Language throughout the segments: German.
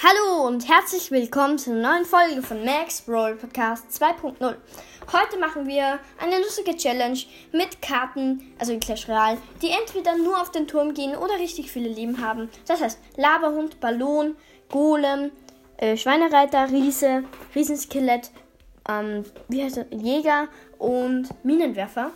Hallo und herzlich willkommen zu einer neuen Folge von Max Brawl Podcast 2.0. Heute machen wir eine lustige Challenge mit Karten, also in Clash Royale, die entweder nur auf den Turm gehen oder richtig viele Leben haben. Das heißt Laberhund, Ballon, Golem, äh, Schweinereiter, Riese, Riesenskelett, ähm, wie heißt er, Jäger und Minenwerfer.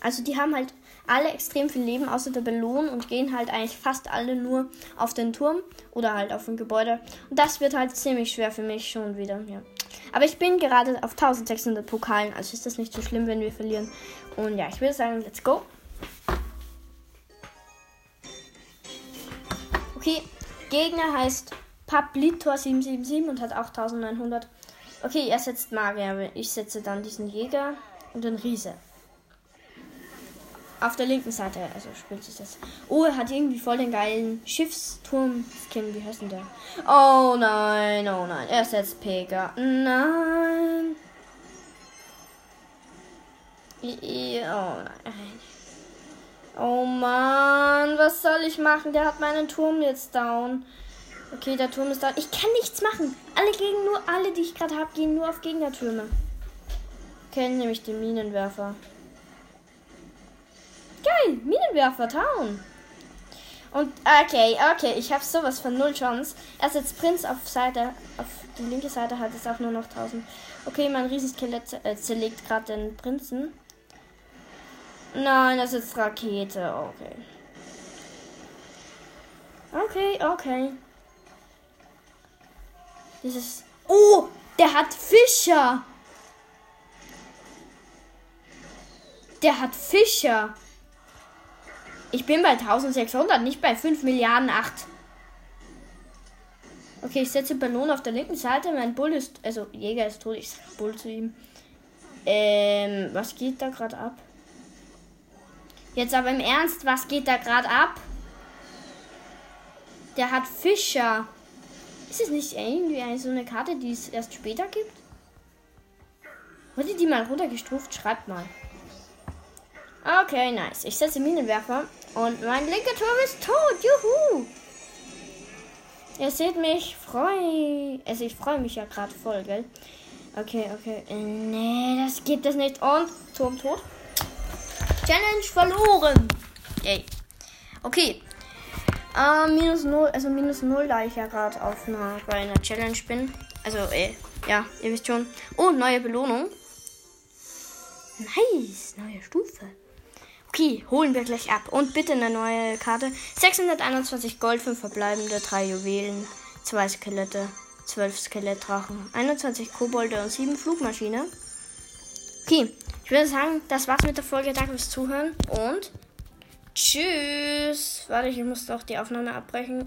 Also die haben halt alle extrem viel Leben, außer der Ballon und gehen halt eigentlich fast alle nur auf den Turm oder halt auf ein Gebäude. Und das wird halt ziemlich schwer für mich schon wieder. Ja. Aber ich bin gerade auf 1600 Pokalen, also ist das nicht so schlimm, wenn wir verlieren. Und ja, ich würde sagen, let's go. Okay, Gegner heißt Pablitor777 und hat auch 1900. Okay, er setzt Magier, ich setze dann diesen Jäger und den Riese. Auf der linken Seite, also spielt sich das. Oh, er hat irgendwie voll den geilen Schiffsturm-Skin. Wie heißt denn der? Oh nein, oh nein. Er setzt Pega. Nein. Oh nein. Oh Mann, was soll ich machen? Der hat meinen Turm jetzt down. Okay, der Turm ist down. Ich kann nichts machen. Alle gegen nur alle, die ich gerade habe, gehen nur auf Gegnertürme. Kennen nämlich den Minenwerfer. Geil, Minenwerfer, Town. Und okay, okay, ich habe sowas von null Chance. Er setzt Prinz auf Seite, auf die linke Seite hat es auch nur noch 1000. Okay, mein Riesenskelett äh, zerlegt gerade den Prinzen. Nein, das ist Rakete. Okay. Okay, okay. Dieses. Oh, der hat Fischer. Der hat Fischer. Ich bin bei 1600, nicht bei 5 Milliarden 8. Okay, ich setze Ballon auf der linken Seite. Mein Bull ist, also Jäger ist tot. Ich sag Bull zu ihm. Ähm, was geht da gerade ab? Jetzt aber im Ernst, was geht da gerade ab? Der hat Fischer. Ist es nicht irgendwie eine, so eine Karte, die es erst später gibt? Wurde die mal runtergestuft? Schreibt mal. Okay, nice. Ich setze Minenwerfer und mein linker Turm ist tot. Juhu! Ihr seht mich, freu. Also ich freue mich ja gerade voll, gell? Okay, okay. Äh, nee, das gibt es nicht. Und Turm tot. Challenge verloren. Yay. Okay. Äh, minus 0, also minus 0, da ich ja gerade auf einer, bei einer Challenge bin. Also, äh, ja, ihr wisst schon. Oh, neue Belohnung. Nice, neue Stufe. Okay, holen wir gleich ab. Und bitte eine neue Karte. 621 Gold, 5 verbleibende, 3 Juwelen, 2 Skelette, 12 Skelettdrachen, 21 Kobolde und 7 Flugmaschine. Okay, ich würde sagen, das war's mit der Folge. Danke fürs Zuhören und tschüss. Warte, ich muss doch die Aufnahme abbrechen.